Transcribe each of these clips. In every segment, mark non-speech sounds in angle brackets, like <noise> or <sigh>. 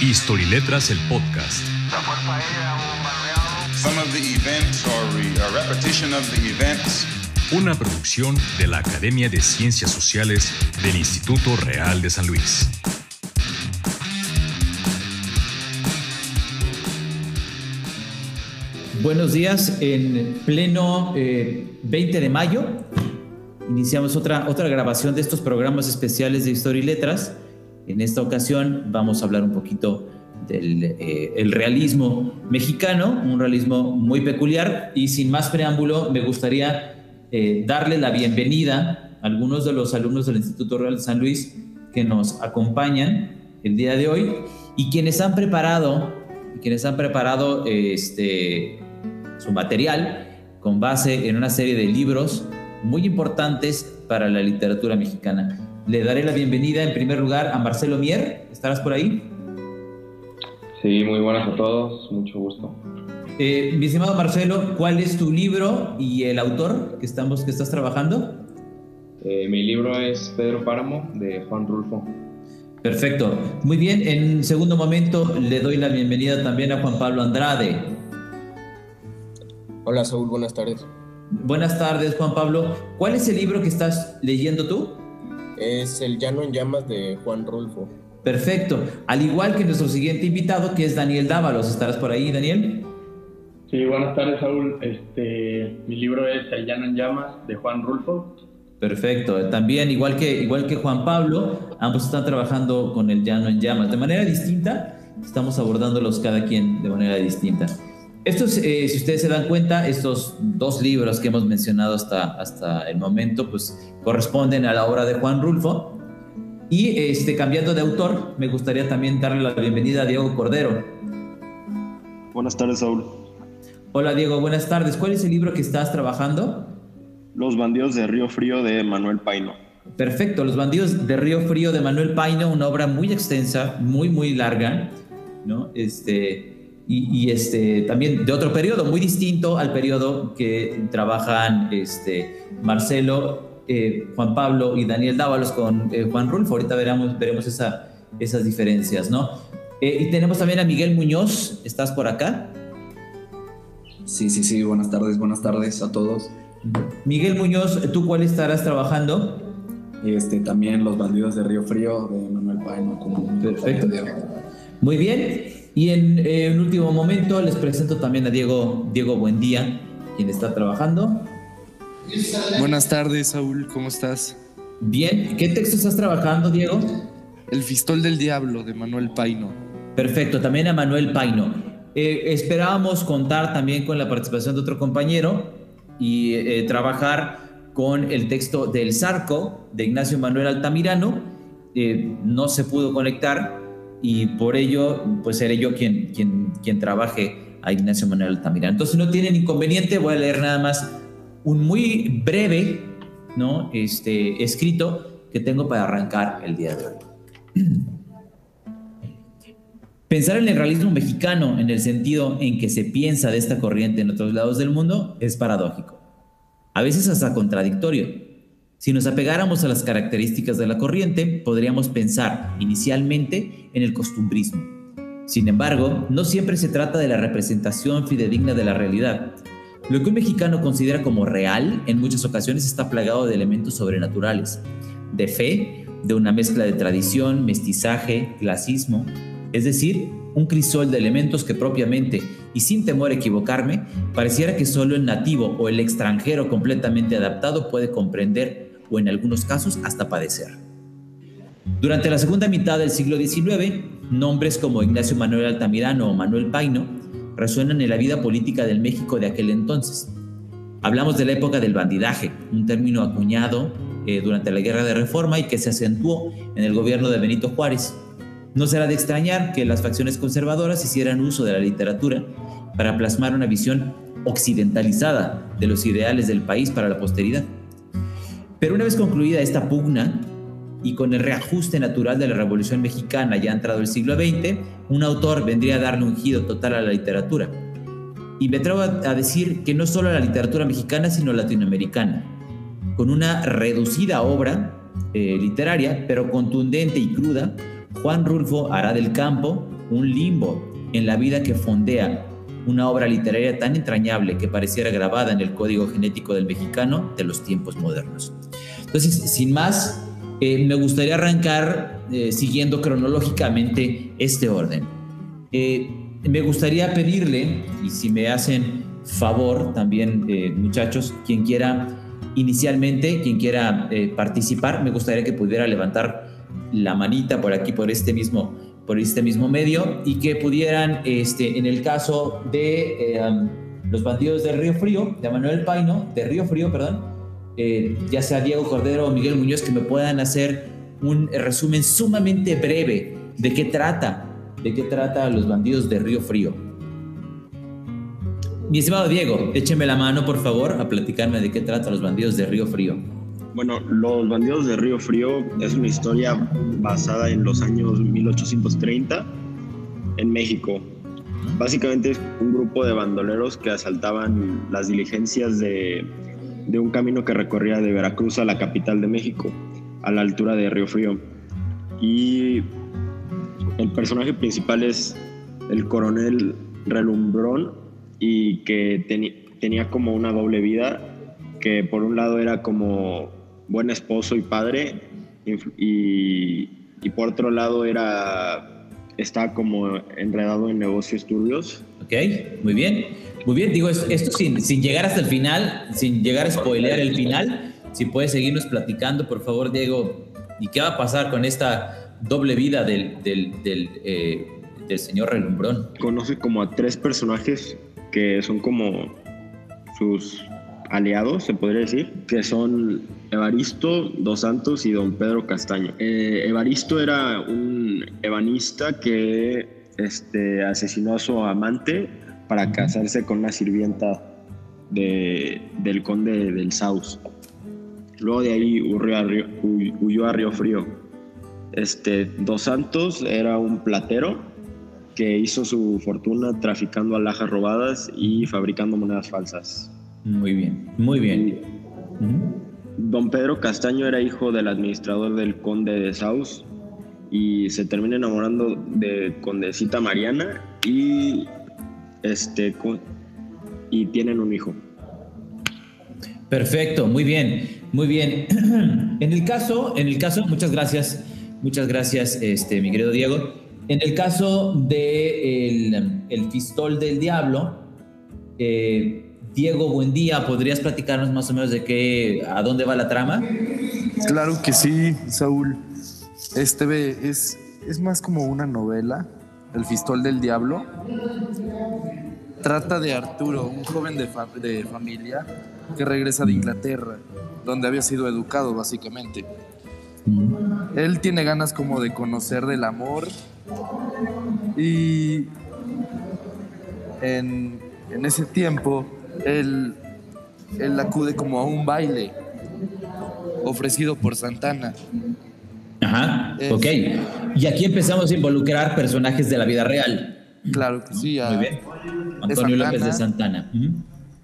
History Letras, el podcast. Some of the events or re- a repetition of the events Una producción de la Academia de Ciencias Sociales del Instituto Real de San Luis. Buenos días, en pleno eh, 20 de mayo iniciamos otra, otra grabación de estos programas especiales de Historia y Letras. En esta ocasión vamos a hablar un poquito del eh, realismo mexicano, un realismo muy peculiar y sin más preámbulo me gustaría eh, darle la bienvenida a algunos de los alumnos del Instituto Real de San Luis que nos acompañan el día de hoy y quienes han preparado, quienes han preparado este, su material con base en una serie de libros muy importantes para la literatura mexicana. Le daré la bienvenida en primer lugar a Marcelo Mier. ¿Estarás por ahí? Sí, muy buenas a todos, mucho gusto. Eh, mi estimado Marcelo, ¿cuál es tu libro y el autor que, estamos, que estás trabajando? Eh, mi libro es Pedro Páramo de Juan Rulfo. Perfecto. Muy bien, en segundo momento le doy la bienvenida también a Juan Pablo Andrade. Hola Saúl, buenas tardes. Buenas tardes, Juan Pablo. ¿Cuál es el libro que estás leyendo tú? Es El Llano en Llamas de Juan Rulfo. Perfecto. Al igual que nuestro siguiente invitado, que es Daniel Dávalos. ¿Estarás por ahí, Daniel? Sí, buenas tardes, Saúl. Este, mi libro es El Llano en Llamas de Juan Rulfo. Perfecto. También, igual que, igual que Juan Pablo, ambos están trabajando con el llano en llamas. De manera distinta, estamos abordándolos cada quien de manera distinta. Estos, eh, si ustedes se dan cuenta, estos dos libros que hemos mencionado hasta, hasta el momento, pues corresponden a la obra de Juan Rulfo. Y este, cambiando de autor, me gustaría también darle la bienvenida a Diego Cordero. Buenas tardes, Saúl. Hola Diego, buenas tardes. ¿Cuál es el libro que estás trabajando? Los bandidos de Río Frío de Manuel Paino. Perfecto, Los bandidos de Río Frío de Manuel Paino, una obra muy extensa, muy, muy larga, ¿no? Este, y, y, este, también de otro periodo, muy distinto al periodo que trabajan este, Marcelo, eh, Juan Pablo y Daniel Dávalos con eh, Juan Rulfo. Ahorita veremos, veremos esa, esas diferencias, ¿no? Eh, y tenemos también a Miguel Muñoz, ¿estás por acá? Sí, sí, sí, buenas tardes, buenas tardes a todos. Miguel Muñoz, ¿tú cuál estarás trabajando? Este, también Los bandidos de Río Frío de Manuel Paino como Perfecto. Muy bien. Y en eh, un último momento les presento también a Diego, Diego Buendía, quien está trabajando. Buenas tardes, Saúl, ¿cómo estás? Bien. ¿Qué texto estás trabajando, Diego? El Fistol del Diablo de Manuel Paino. Perfecto, también a Manuel Paino. Eh, esperábamos contar también con la participación de otro compañero y eh, trabajar con el texto del Zarco de Ignacio Manuel Altamirano. Eh, no se pudo conectar y por ello, pues seré yo quien, quien, quien trabaje a Ignacio Manuel Altamirano. Entonces, no tienen inconveniente, voy a leer nada más un muy breve ¿no? este, escrito que tengo para arrancar el día de hoy. <clears throat> Pensar en el realismo mexicano en el sentido en que se piensa de esta corriente en otros lados del mundo es paradójico, a veces hasta contradictorio. Si nos apegáramos a las características de la corriente, podríamos pensar inicialmente en el costumbrismo. Sin embargo, no siempre se trata de la representación fidedigna de la realidad. Lo que un mexicano considera como real en muchas ocasiones está plagado de elementos sobrenaturales, de fe, de una mezcla de tradición, mestizaje, clasismo, es decir, un crisol de elementos que propiamente, y sin temor a equivocarme, pareciera que solo el nativo o el extranjero completamente adaptado puede comprender o en algunos casos hasta padecer. Durante la segunda mitad del siglo XIX, nombres como Ignacio Manuel Altamirano o Manuel Paino resuenan en la vida política del México de aquel entonces. Hablamos de la época del bandidaje, un término acuñado eh, durante la Guerra de Reforma y que se acentuó en el gobierno de Benito Juárez. No será de extrañar que las facciones conservadoras hicieran uso de la literatura para plasmar una visión occidentalizada de los ideales del país para la posteridad. Pero una vez concluida esta pugna y con el reajuste natural de la Revolución Mexicana ya entrado el siglo XX, un autor vendría a darle un giro total a la literatura. Y me atrevo a decir que no solo a la literatura mexicana, sino latinoamericana, con una reducida obra eh, literaria, pero contundente y cruda, Juan Rulfo hará del campo un limbo en la vida que fondea una obra literaria tan entrañable que pareciera grabada en el código genético del mexicano de los tiempos modernos. Entonces, sin más, eh, me gustaría arrancar eh, siguiendo cronológicamente este orden. Eh, me gustaría pedirle, y si me hacen favor también, muchachos, quien quiera inicialmente, quien quiera participar, me gustaría que pudiera levantar la manita por aquí, por este mismo, por este mismo medio, y que pudieran, este, en el caso de los bandidos de Río Frío, de Manuel Paino, de Río Frío, perdón, eh, ya sea Diego Cordero o Miguel Muñoz, que me puedan hacer un resumen sumamente breve de qué trata, de qué trata los bandidos de Río Frío. Mi estimado Diego, écheme la mano, por favor, a platicarme de qué trata los bandidos de Río Frío. Bueno, Los Bandidos de Río Frío es una historia basada en los años 1830 en México. Básicamente es un grupo de bandoleros que asaltaban las diligencias de de un camino que recorría de Veracruz a la capital de México, a la altura de Río Frío. Y el personaje principal es el coronel Relumbrón y que tenía como una doble vida, que por un lado era como buen esposo y padre y, y por otro lado era está como enredado en negocios turbios. Ok, muy bien. Muy bien, digo, esto sin, sin llegar hasta el final, sin llegar a spoilear el final, si puedes seguirnos platicando, por favor, Diego, ¿y qué va a pasar con esta doble vida del, del, del, eh, del señor Relumbrón? Conoce como a tres personajes que son como sus aliados, se podría decir, que son Evaristo, Dos Santos y Don Pedro Castaño. Eh, Evaristo era un ebanista que este, asesinó a su amante para casarse con una sirvienta del conde del Saus. Luego de ahí huyó a Río, Frío. Este, Dos Santos era un platero que hizo su fortuna traficando alhajas robadas y fabricando monedas falsas. Muy bien, muy bien. Don Pedro Castaño era hijo del administrador del conde de Saus y se termina enamorando de Condecita Mariana y este, y tienen un hijo. Perfecto, muy bien, muy bien. <clears throat> En el caso, en el caso, muchas gracias, muchas gracias, este, mi querido Diego. En el caso de el, el Pistol del Diablo, eh, Diego, buen día. ¿Podrías platicarnos más o menos de qué, a dónde va la trama? Claro que sí, Saúl. Este es, es más como una novela el Fistol del Diablo. Trata de Arturo, un joven de, de familia que regresa de Inglaterra, donde había sido educado básicamente. Él tiene ganas como de conocer del amor y en, ese tiempo él, él acude como a un baile ofrecido por Santana Ajá, ok. Y aquí empezamos a involucrar personajes de la vida real. Claro que sí. Muy bien. Antonio López de Santana.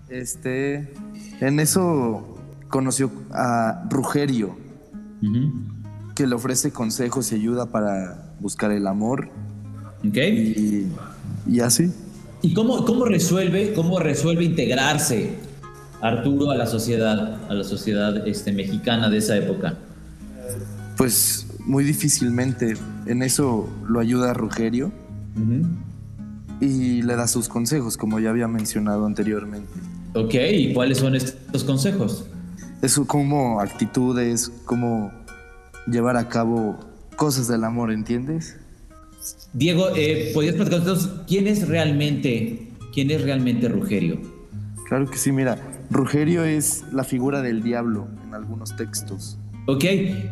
Este, en eso conoció a Rugerio, que le ofrece consejos y ayuda para buscar el amor. Ok. Y, así. ¿Y cómo, cómo, resuelve, cómo resuelve integrarse Arturo a la sociedad, a la sociedad este, mexicana de esa época? Pues muy difícilmente. En eso lo ayuda Rugerio y le da sus consejos, como ya había mencionado anteriormente. Ok, ¿y cuáles son estos consejos? Eso como actitudes, como llevar a cabo cosas del amor, ¿entiendes? Diego, eh, ¿podrías platicarnos quién es realmente, quién es realmente Rugerio? Claro que sí, mira, Rugerio es la figura del diablo en algunos textos. Ok,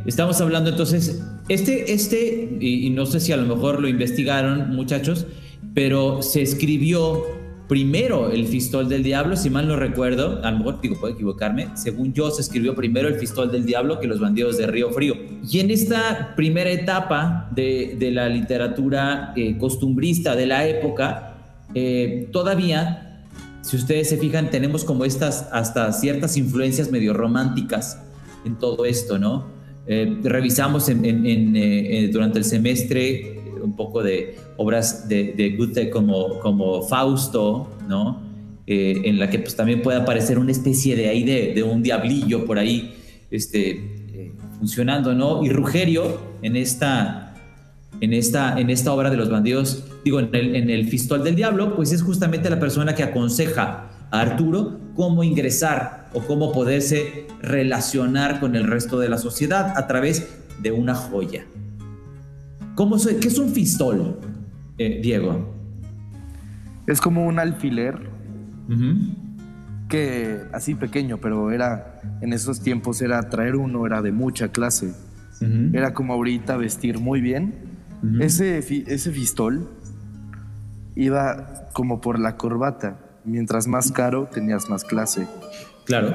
estamos hablando entonces, este, este, y, no sé si a lo mejor lo investigaron muchachos, pero se escribió primero el Fistol del Diablo, si mal no recuerdo, a lo mejor digo, puedo equivocarme, según yo se escribió primero el Fistol del Diablo que los bandidos de Río Frío. Y en esta primera etapa de, de la literatura eh, costumbrista de la época, eh, todavía, si ustedes se fijan, tenemos como estas hasta ciertas influencias medio románticas en todo esto, ¿no? Eh, revisamos en, durante el semestre un poco de obras de, Goethe como, Fausto, ¿no? Eh, en la que pues también puede aparecer una especie de ahí de, de un diablillo por ahí este, eh, funcionando, ¿no? Y Rugerio en esta, en, esta, en esta obra de los bandidos, digo, en el, en el Fistol del Diablo, pues es justamente la persona que aconseja a Arturo cómo ingresar o cómo poderse relacionar con el resto de la sociedad a través de una joya. ¿Cómo ¿Qué es un fistol, eh, Diego? Es como un alfiler que así pequeño, pero era en esos tiempos era traer uno era de mucha clase. Era como ahorita vestir muy bien. ese, ese fistol iba como por la corbata. Mientras más caro, tenías más clase. Claro,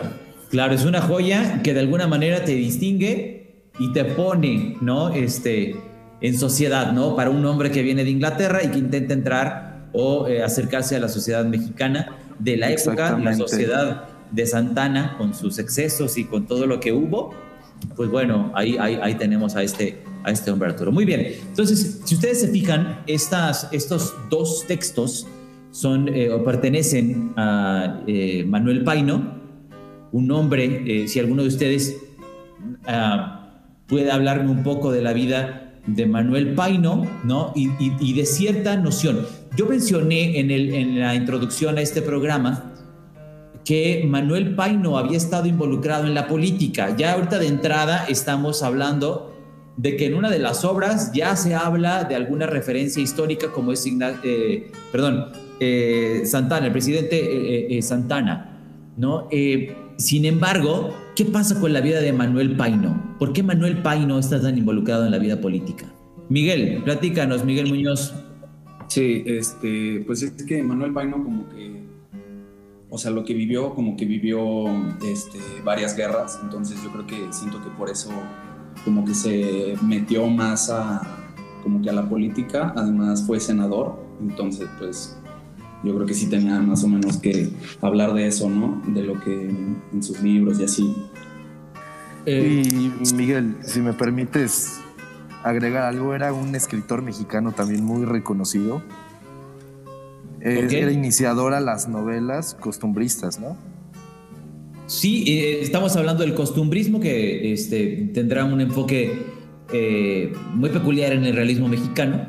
claro, es una joya que de alguna manera te distingue y te pone, ¿no? Este, en sociedad, ¿no? Para un hombre que viene de Inglaterra y que intenta entrar o eh, acercarse a la sociedad mexicana de la época, la sociedad de Santana, con sus excesos y con todo lo que hubo, pues bueno, ahí, ahí, tenemos a este, a este hombre Arturo. Muy bien, entonces, si ustedes se fijan, estas, estos dos textos son eh, o pertenecen a eh, Manuel Paino, un hombre, si alguno de ustedes ah, puede hablarme un poco de la vida de Manuel Paino, ¿no? Y, de cierta noción. Yo mencioné en, el, en la introducción a este programa que Manuel Paino había estado involucrado en la política. Ya ahorita de entrada estamos hablando de que en una de las obras ya se habla de alguna referencia histórica como es eh, perdón, eh, Santana, el presidente eh, Santana, ¿no? sin embargo, ¿Qué pasa con la vida de Manuel Paino? ¿Por qué Manuel Paino está tan involucrado en la vida política? Miguel, platícanos, Miguel Muñoz. Sí, este, pues es que Manuel Paino como que, o sea, lo que vivió, como que vivió este, varias guerras, entonces yo creo que siento que por eso como que se metió más a, como que a la política, además fue senador, entonces pues yo creo que sí tenía más o menos que hablar de eso, ¿no? De lo que en sus libros y así. Eh, y Miguel, si me permites agregar algo, era un escritor mexicano también muy reconocido. Era iniciador a las novelas costumbristas, ¿no? Sí, eh, estamos hablando del costumbrismo que este, tendrá un enfoque eh, muy peculiar en el realismo mexicano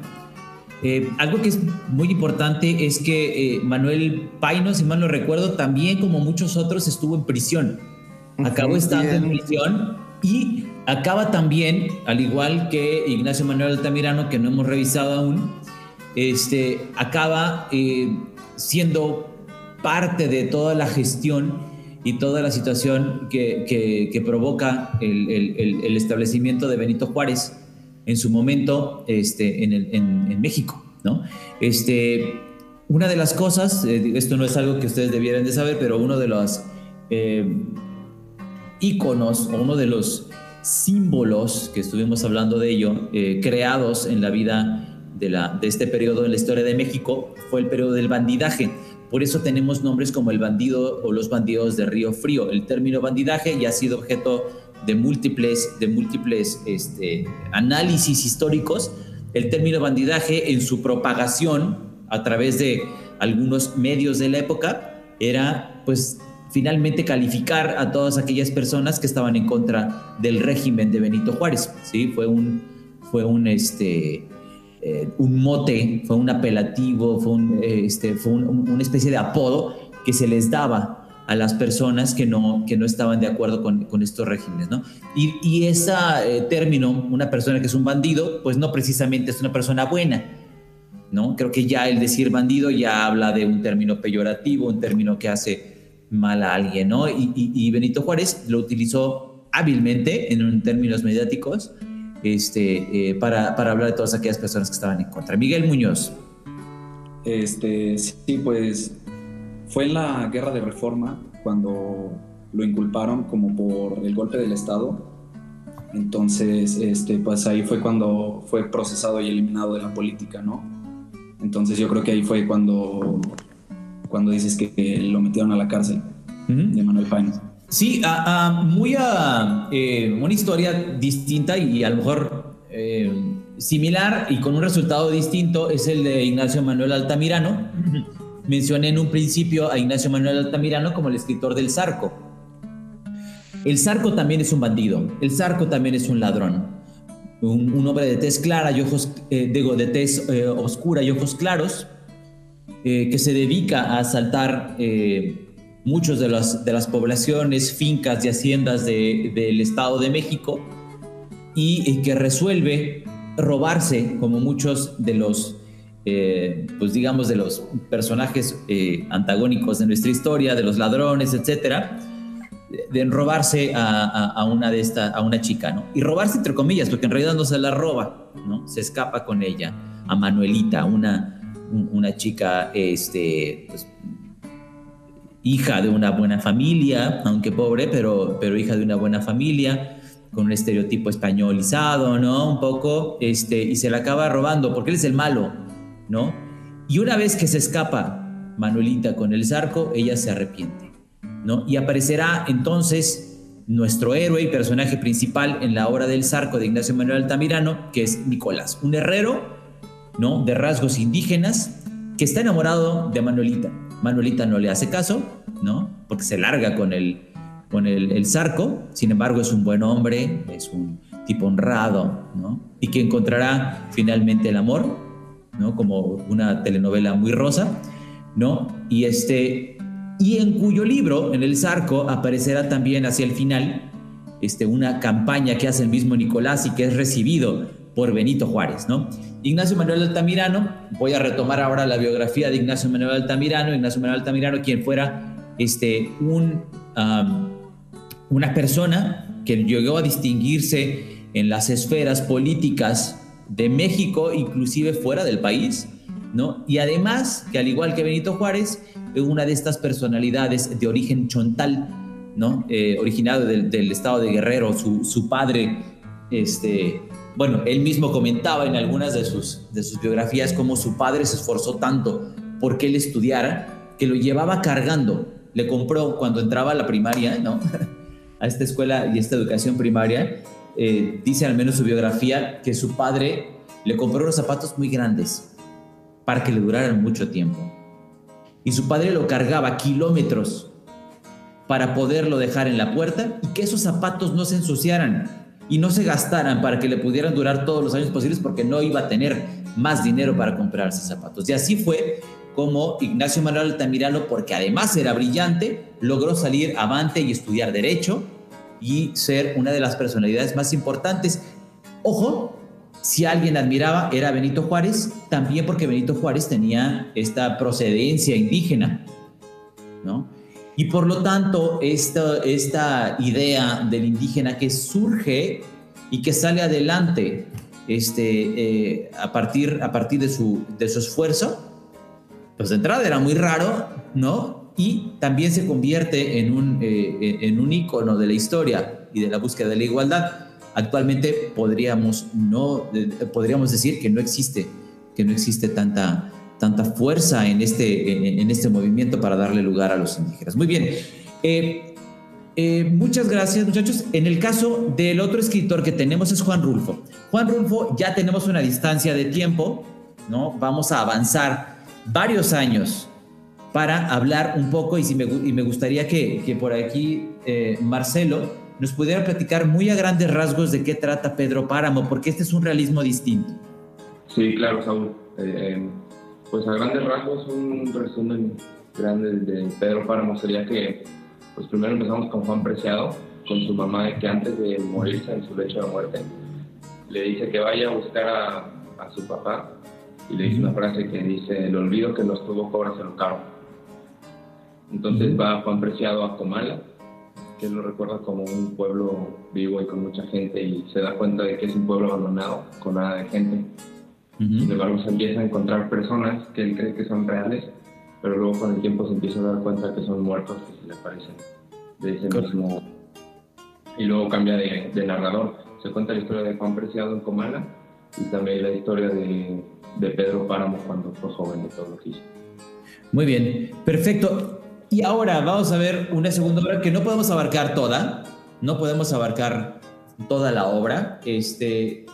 eh, algo que es muy importante es que eh, Manuel Paino, si mal no recuerdo, también como muchos otros estuvo en prisión. Acabó estando en prisión y acaba también, al igual que Ignacio Manuel Altamirano, que no hemos revisado aún, este, acaba eh, siendo parte de toda la gestión y toda la situación que, provoca el establecimiento de Benito Juárez en su momento este, en, en, México, ¿no? Este, una de las cosas, eh, esto no es algo que ustedes debieran de saber, pero uno de los eh, íconos o uno de los símbolos que estuvimos hablando de ello, eh, creados en la vida de, la, de este periodo en la historia de México, fue el periodo del bandidaje. Por eso tenemos nombres como el bandido o los bandidos de Río Frío. El término bandidaje ya ha sido objeto de múltiples, de múltiples este, análisis históricos, el término bandidaje en su propagación a través de algunos medios de la época era pues finalmente calificar a todas aquellas personas que estaban en contra del régimen de Benito Juárez, ¿sí? Fue un, fue un, este, eh, un mote, fue un apelativo, fue, un, este, fue una especie de apodo que se les daba a las personas que no, que no estaban de acuerdo con, con estos regímenes, ¿no? Y, y ese eh, término, una persona que es un bandido, pues no precisamente es una persona buena, ¿no? Creo que ya el decir bandido ya habla de un término peyorativo, un término que hace mal a alguien, ¿no? Y, y, Benito Juárez lo utilizó hábilmente en términos mediáticos este, eh, para, para hablar de todas aquellas personas que estaban en contra. Miguel Muñoz. Este, sí, pues fue en la guerra de reforma cuando lo inculparon como por el golpe del Estado. Entonces, este, pues ahí fue cuando fue procesado y eliminado de la política, ¿no? Entonces yo creo que ahí fue cuando, cuando dices que lo metieron a la cárcel de Manuel Paino. Sí, muy a eh, una historia distinta y a lo mejor eh, Similar y con un resultado distinto es el de Ignacio Manuel Altamirano. Mencioné en un principio a Ignacio Manuel Altamirano como el escritor del Zarco. El Zarco también es un bandido, el Zarco también es un ladrón. Un, hombre de tez clara y ojos, eh, de tez eh, oscura y ojos claros, eh, que se dedica a asaltar muchos de las, de las poblaciones, fincas y haciendas del Estado de México y que resuelve robarse, como muchos de los, eh, pues digamos, de los personajes eh, antagónicos de nuestra historia, de los ladrones, etcétera, de, robarse a, una de esta, a una chica, ¿no? Y robarse entre comillas, porque en realidad no se la roba, ¿no? Se escapa con ella, a Manuelita, una, una chica, este, pues, hija de una buena familia, aunque pobre, pero, pero hija de una buena familia, con un estereotipo españolizado, ¿no? Un poco, este, y se la acaba robando porque él es el malo, Y una vez que se escapa Manuelita con el zarco, ella se arrepiente. Y aparecerá entonces nuestro héroe y personaje principal en la obra del zarco de Ignacio Manuel Altamirano, que es Nicolás, un herrero, ¿no? De rasgos indígenas, que está enamorado de Manuelita. Manuelita no le hace caso, ¿no? Porque se larga con el, con zarco, sin embargo es un buen hombre, es un tipo honrado. Y que encontrará finalmente el amor, ¿no? Como una telenovela muy rosa, ¿no? Y este, y en cuyo libro, en el zarco, aparecerá también hacia el final, este, una campaña que hace el mismo Nicolás y que es recibido por Benito Juárez, ¿no? Ignacio Manuel Altamirano, voy a retomar ahora la biografía de Ignacio Manuel Altamirano, Ignacio Manuel Altamirano, quien fuera este, un una persona que llegó a distinguirse en las esferas políticas de México, inclusive fuera del país, ¿no? Y además, que al igual que Benito Juárez, una de estas personalidades de origen chontal, ¿no? Eh, originado del, estado de Guerrero, su, padre, este, bueno, él mismo comentaba en algunas de sus, de sus biografías cómo su padre se esforzó tanto porque él estudiara, que lo llevaba cargando, le compró cuando entraba a la primaria, ¿no? <laughs> a esta escuela y esta educación primaria, eh, dice al menos su biografía que su padre le compró unos zapatos muy grandes para que le duraran mucho tiempo. Y su padre lo cargaba kilómetros para poderlo dejar en la puerta y que esos zapatos no se ensuciaran y no se gastaran para que le pudieran durar todos los años posibles porque no iba a tener más dinero para comprarse zapatos. Y así fue como Ignacio Manuel Altamirano, porque además era brillante, logró salir avante y estudiar derecho y ser una de las personalidades más importantes. Ojo, si alguien admiraba era Benito Juárez, también porque Benito Juárez tenía esta procedencia indígena, ¿no? Y por lo tanto, esta, esta idea del indígena que surge y que sale adelante este, eh, a, partir, a partir de, su, de su esfuerzo, pues de entrada era muy raro, ¿no? Y también se convierte en un, eh, en un ícono de la historia y de la búsqueda de la igualdad. Actualmente podríamos, no, podríamos decir que no existe, que no existe tanta, tanta fuerza en este, en, este movimiento para darle lugar a los indígenas. Muy bien. Eh, eh, muchas gracias, muchachos. En el caso del otro escritor que tenemos es Juan Rulfo. Juan Rulfo, ya tenemos una distancia de tiempo, ¿no? Vamos a avanzar varios años para hablar un poco y, si me, y me gustaría que, que por aquí eh, Marcelo nos pudiera platicar muy a grandes rasgos de qué trata Pedro Páramo, porque este es un realismo distinto. Sí, claro, Saúl. Eh, pues a grandes rasgos un resumen grande de Pedro Páramo sería que pues primero empezamos con Juan Preciado, con su mamá que antes de morirse en su lecho de muerte, le dice que vaya a buscar a, a su papá y le dice una frase que dice, el olvido que nos tuvo lo caro. Entonces va Juan Preciado a Comala, que lo recuerda como un pueblo vivo y con mucha gente y se da cuenta de que es un pueblo abandonado, con nada de gente. Sin embargo, se empieza a encontrar personas que él cree que son reales, pero luego con el tiempo se empieza a dar cuenta que son muertos que se le aparecen de ese mismo... Y luego cambia de, de narrador. Se cuenta la historia de Juan Preciado en Comala y también la historia de de Pedro Páramo cuando fue joven de todo lo que hizo. Muy bien, perfecto. Y ahora vamos a ver una segunda obra que no podemos abarcar toda, no podemos abarcar toda la obra, este,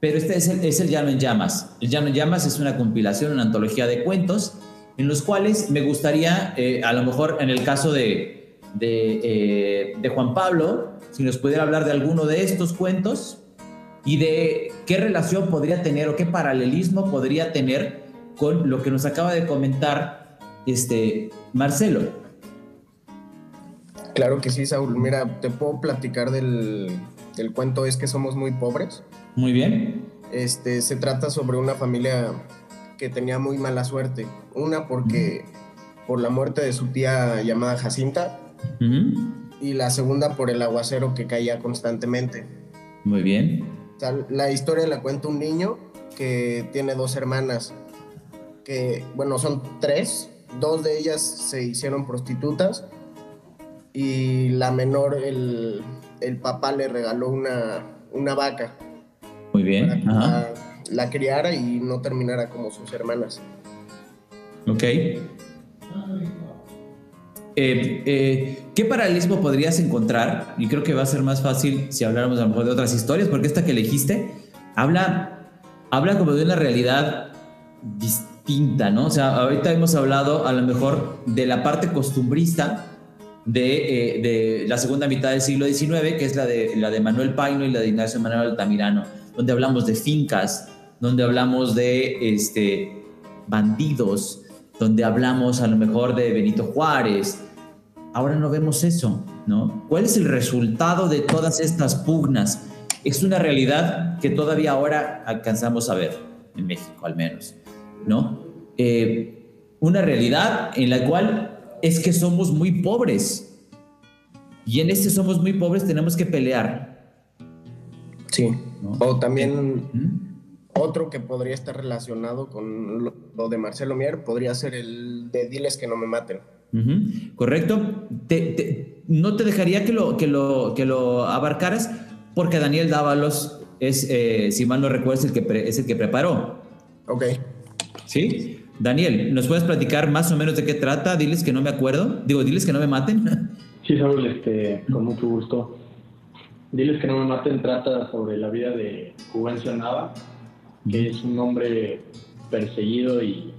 pero este es el, es el Llano en Llamas. El Llano en Llamas es una compilación, una antología de cuentos en los cuales me gustaría, eh, a lo mejor en el caso de, eh, de Juan Pablo, si nos pudiera hablar de alguno de estos cuentos y de qué relación podría tener o qué paralelismo podría tener con lo que nos acaba de comentar este Marcelo. Claro que sí, Saúl. Mira, te puedo platicar del, del cuento Es que somos muy pobres. Muy bien. Este, se trata sobre una familia que tenía muy mala suerte. Una porque por la muerte de su tía llamada Jacinta y la segunda por el aguacero que caía constantemente. Muy bien. la historia la cuenta un niño que tiene dos hermanas, que bueno, son tres, dos de ellas se hicieron prostitutas y la menor, el, el papá le regaló una, una vaca. Muy bien. La, la, criara y no terminara como sus hermanas. Ok. Eh, eh, ¿Qué paralelismo podrías encontrar? Y creo que va a ser más fácil si habláramos a lo mejor de otras historias, porque esta que elegiste habla, habla como de una realidad distinta, ¿no? O sea, ahorita hemos hablado a lo mejor de la parte costumbrista de, eh, de, la segunda mitad del siglo XIX, que es la de, la de Manuel Paino y la de Ignacio Manuel Altamirano, donde hablamos de fincas, donde hablamos de este, bandidos, donde hablamos a lo mejor de Benito Juárez. Ahora no vemos eso, ¿no? ¿Cuál es el resultado de todas estas pugnas? Es una realidad que todavía ahora alcanzamos a ver, en México al menos, ¿no? Eh, una realidad en la cual es que somos muy pobres. Y en este somos muy pobres tenemos que pelear. Sí. O también otro que podría estar relacionado con lo, de Marcelo Mier podría ser el de Diles que no me maten. Correcto. no te dejaría que lo, que, lo, que lo abarcaras porque Daniel Dávalos es, eh, si mal no recuerdo, el que es el que preparó. Ok. ¿Sí? Daniel, ¿nos puedes platicar más o menos de qué trata? Diles que no me acuerdo. Digo, diles que no me maten. <laughs> Sí, Saúl, este, con mucho gusto. Diles que no me maten trata sobre la vida de Juvencio Nava, que es un hombre perseguido y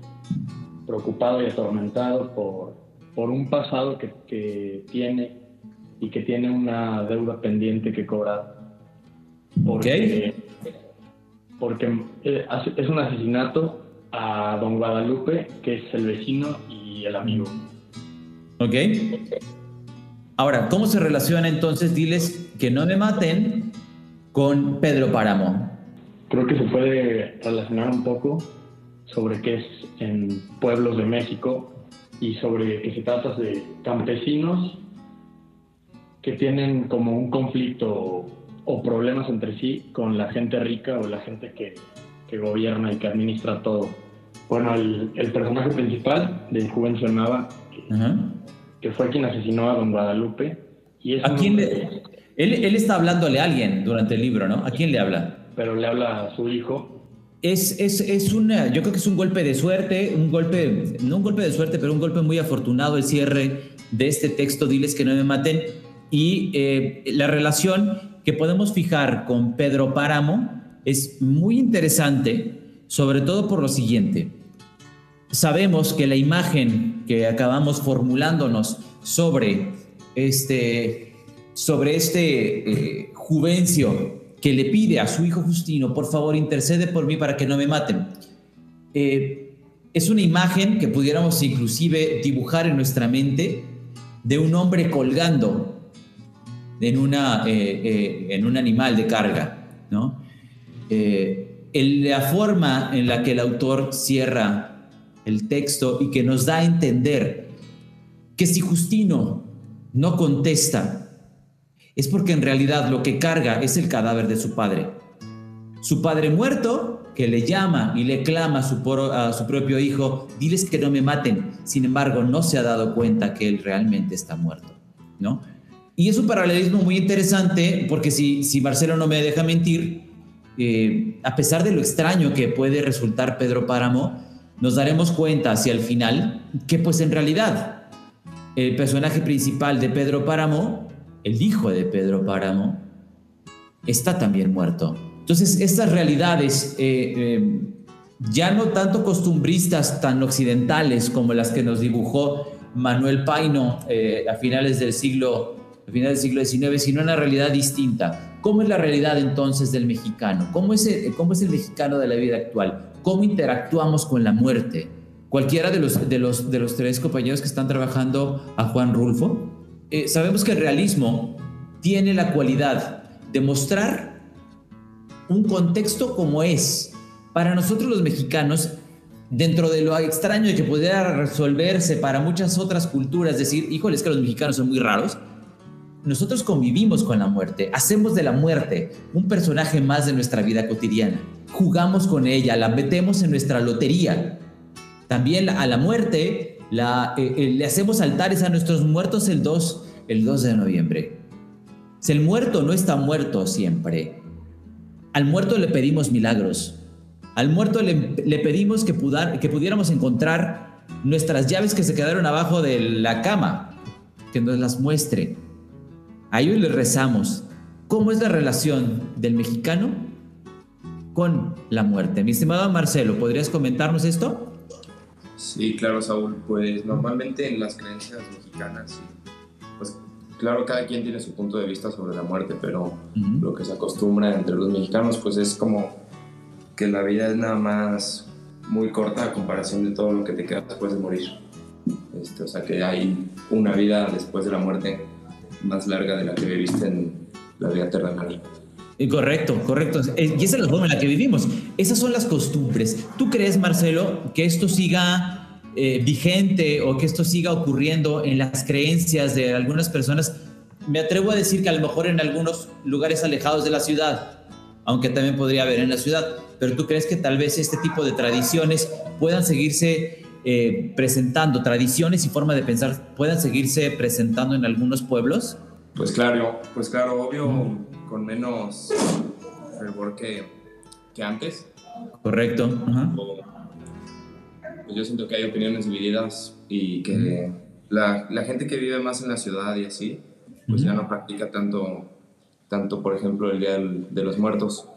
preocupado y atormentado por, por un pasado que, que tiene y que tiene una deuda pendiente que cobrar. Porque, porque eh, es un asesinato a don Guadalupe, que es el vecino y el amigo. Ok. Ahora, ¿cómo se relaciona entonces, diles que no me maten, con Pedro Páramo? Creo que se puede relacionar un poco sobre qué es en pueblos de México y sobre que se trata de campesinos que tienen como un conflicto o problemas entre sí con la gente rica o la gente que que gobierna y que administra todo. Bueno, el, personaje principal de Juvencio Nava, que, fue quien asesinó a don Guadalupe. Y es ¿A quién le, él, él, está hablándole a alguien durante el libro, ¿no? ¿A quién le habla? Pero le habla a su hijo. Es, es, es una, yo creo que es un golpe de suerte, un golpe, no un golpe de suerte, pero un golpe muy afortunado el cierre de este texto, Diles que no me maten, y eh, la relación que podemos fijar con Pedro Páramo, es muy interesante, sobre todo por lo siguiente. Sabemos que la imagen que acabamos formulándonos sobre este, sobre este eh, Juvencio que le pide a su hijo Justino, por favor, intercede por mí para que no me maten. Eh, es una imagen que pudiéramos inclusive dibujar en nuestra mente de un hombre colgando en, una, eh, en un animal de carga, ¿no? Eh, la forma en la que el autor cierra el texto y que nos da a entender que si Justino no contesta, es porque en realidad lo que carga es el cadáver de su padre. Su padre muerto, que le llama y le clama a su, propio hijo, diles que no me maten. Sin embargo, no se ha dado cuenta que él realmente está muerto, ¿no? Y es un paralelismo muy interesante porque si, si Marcelo no me deja mentir, eh, a pesar de lo extraño que puede resultar Pedro Páramo, nos daremos cuenta hacia el final que pues en realidad el personaje principal de Pedro Páramo, el hijo de Pedro Páramo, está también muerto. Entonces, estas realidades, eh, eh, ya no tanto costumbristas tan occidentales como las que nos dibujó Manuel Paino a finales del siglo a finales del siglo XIX, sino una realidad distinta. ¿Cómo es la realidad entonces del mexicano? ¿Cómo es el, cómo es el mexicano de la vida actual? ¿Cómo interactuamos con la muerte? Cualquiera de los, de los, de los tres compañeros que están trabajando a Juan Rulfo, sabemos que el realismo tiene la cualidad de mostrar un contexto como es. Para nosotros los mexicanos, dentro de lo extraño de que pudiera resolverse para muchas otras culturas, decir, híjole, es que los mexicanos son muy raros, nosotros convivimos con la muerte, hacemos de la muerte un personaje más de nuestra vida cotidiana, jugamos con ella, la metemos en nuestra lotería. También a la muerte eh, eh, le hacemos altares a nuestros muertos el 2, el 2 de noviembre. Si el muerto no está muerto siempre, al muerto le pedimos milagros. Al muerto le, pedimos que, que pudiéramos encontrar nuestras llaves que se quedaron abajo de la cama, que nos las muestre. A ellos le rezamos. ¿Cómo es la relación del mexicano con la muerte? Mi estimado Marcelo, ¿podrías comentarnos esto? Sí, claro, Saúl. Pues normalmente en las creencias mexicanas, pues claro, cada quien tiene su punto de vista sobre la muerte, pero lo que se acostumbra entre los mexicanos, pues es como que la vida es nada más muy corta a comparación de todo lo que te queda después de morir. Este, o sea, que hay una vida después de la muerte más larga de la que viviste en la vida terrenal. Correcto, correcto. Y esa es la forma en la que vivimos. Esas son las costumbres. ¿Tú crees, Marcelo, que esto siga eh, vigente o que esto siga ocurriendo en las creencias de algunas personas, me atrevo a decir que a lo mejor en algunos lugares alejados de la ciudad, aunque también podría haber en la ciudad, pero tú crees que tal vez este tipo de tradiciones puedan seguirse eh, presentando, tradiciones y forma de pensar puedan seguirse presentando en algunos pueblos? Pues claro, pues claro, obvio, con menos fervor que, que antes. Correcto. Pues yo siento que hay opiniones divididas y que la, la, gente que vive más en la ciudad y así, pues ya no practica tanto, tanto, por ejemplo, el Día de los Muertos.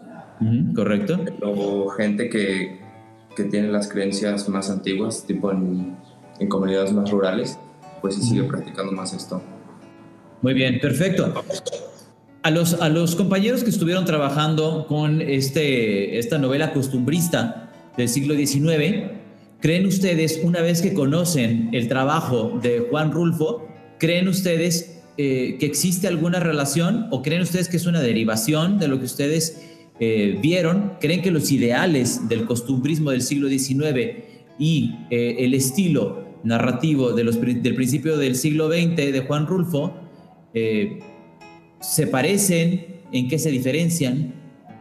Correcto. O gente que, que, tiene las creencias más antiguas, tipo en, en comunidades más rurales, pues sí sigue practicando más esto. Muy bien, perfecto. A los, a los compañeros que estuvieron trabajando con este, esta novela costumbrista del siglo XIX, ¿Creen ustedes, una vez que conocen el trabajo de Juan Rulfo, creen ustedes eh, que existe alguna relación o creen ustedes que es una derivación de lo que ustedes eh, vieron? ¿Creen que los ideales del costumbrismo del siglo XIX y eh, el estilo narrativo de los, del principio del siglo XX de Juan Rulfo se parecen? ¿En qué se diferencian?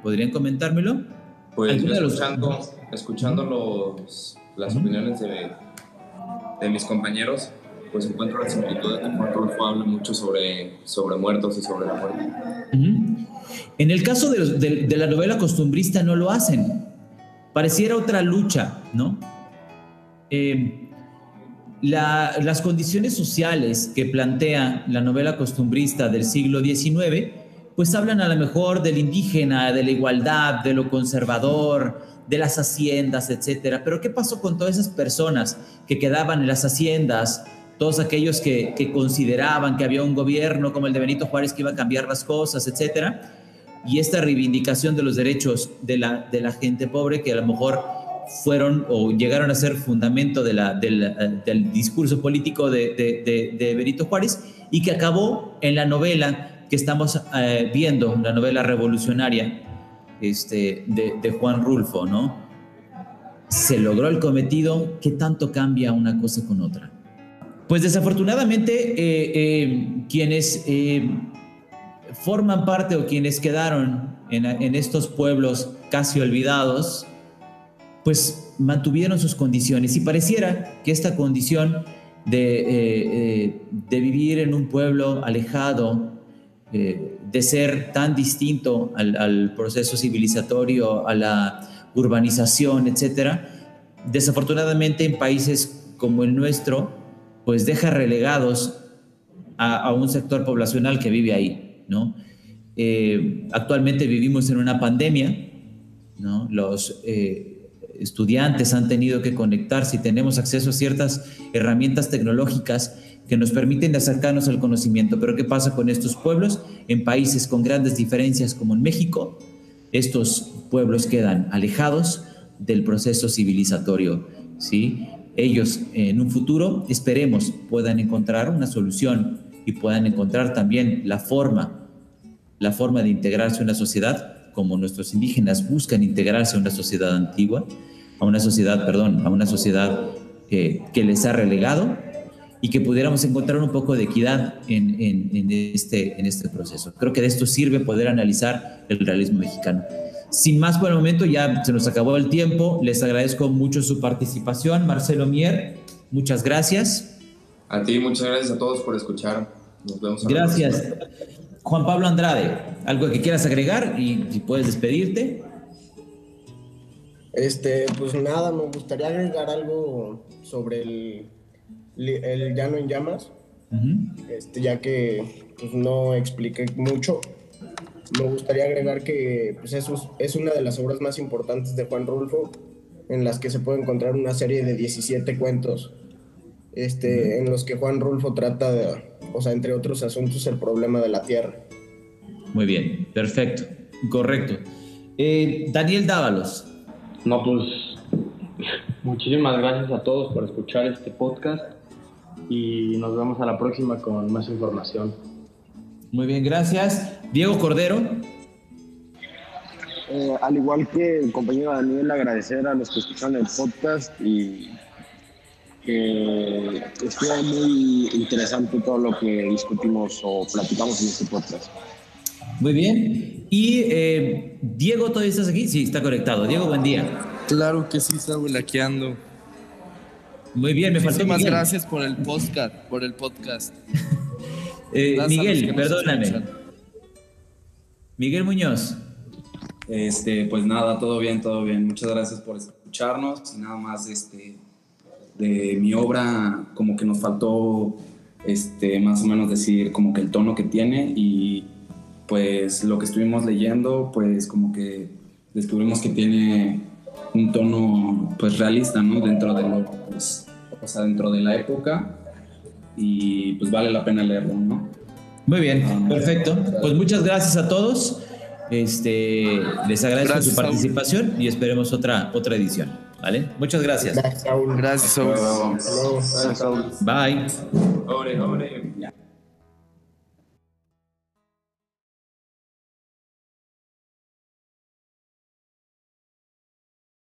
¿Podrían comentármelo? Pues escuchando, escuchando los las opiniones de, de, mis compañeros, pues encuentro la similitud de Rulfo habla mucho sobre, sobre muertos y sobre la muerte. En el caso de, la novela costumbrista no lo hacen. Pareciera otra lucha, ¿no? Eh, la, las condiciones sociales que plantea la novela costumbrista del siglo XIX, pues hablan a lo mejor del indígena, de la igualdad, de lo conservador, de las haciendas, etcétera. Pero ¿qué pasó con todas esas personas que quedaban en las haciendas? Todos aquellos que, consideraban que había un gobierno como el de Benito Juárez que iba a cambiar las cosas, etcétera. Y esta reivindicación de los derechos de la, de la gente pobre que a lo mejor fueron o llegaron a ser fundamento de la, del, discurso político de, de, Benito Juárez y que acabó en la novela que estamos eh, viendo, la novela revolucionaria este, de, Juan Rulfo, ¿no? Se logró el cometido, ¿qué tanto cambia una cosa con otra? Pues desafortunadamente eh, eh, quienes eh, forman parte o quienes quedaron en, estos pueblos casi olvidados, pues mantuvieron sus condiciones. Y pareciera que esta condición de, de vivir en un pueblo alejado, de ser tan distinto al, proceso civilizatorio, a la urbanización, etcétera, desafortunadamente en países como el nuestro, pues deja relegados a, un sector poblacional que vive ahí, ¿no? Eh, actualmente vivimos en una pandemia, ¿no? Los eh, estudiantes han tenido que conectarse y tenemos acceso a ciertas herramientas tecnológicas que nos permiten acercarnos al conocimiento. Pero ¿qué pasa con estos pueblos? En países con grandes diferencias como en México, estos pueblos quedan alejados del proceso civilizatorio, ¿sí? Ellos en un futuro, esperemos, puedan encontrar una solución y puedan encontrar también la forma, la forma de integrarse a una sociedad, como nuestros indígenas buscan integrarse a una sociedad antigua, a una sociedad, perdón, a una sociedad eh, que les ha relegado y que pudiéramos encontrar un poco de equidad en, este, en este proceso. Creo que de esto sirve poder analizar el realismo mexicano. Sin más por el momento, ya se nos acabó el tiempo. Les agradezco mucho su participación. Marcelo Mier, muchas gracias. A ti, muchas gracias a todos por escuchar. Nos vemos. Gracias. Juan Pablo Andrade, algo que quieras agregar y si puedes despedirte. Este, pues nada, me gustaría agregar algo sobre el el Llano en Llamas, este, ya que pues, no expliqué mucho. Me gustaría agregar que pues, eso es, una de las obras más importantes de Juan Rulfo, en las que se puede encontrar una serie de 17 cuentos, este, en los que Juan Rulfo trata, de, o sea, entre otros asuntos, el problema de la tierra. Muy bien, perfecto, correcto. Eh, Daniel Dávalos. No, pues muchísimas gracias a todos por escuchar este podcast y nos vemos a la próxima con más información. Muy bien, gracias. Diego Cordero. Eh, al igual que el compañero Daniel, agradecer a los que escuchan el podcast y que estuvo muy interesante todo lo que discutimos o platicamos en este podcast. Muy bien. Y eh, Diego, ¿todavía estás aquí? Sí, está conectado. Diego, buen día. Claro que sí, está laqueando. Muy bien, me faltó Muchísimas gracias por el podcast, por el podcast. <laughs> Eh, Miguel, perdóname. Miguel Muñoz. Este, pues nada, todo bien, todo bien. Muchas gracias por escucharnos. Y nada más, este, de mi obra, como que nos faltó, este, más o menos decir como que el tono que tiene y pues lo que estuvimos leyendo, pues como que descubrimos que tiene un tono pues realista, ¿no? Dentro de lo, pues, o sea, dentro de la época y pues vale la pena leerlo, ¿no? Muy bien, ah, perfecto. Pues muchas gracias a todos. Este, les agradezco su participación y esperemos otra, otra edición. ¿Vale? Muchas gracias. Gracias, Saúl. Gracias, Bye.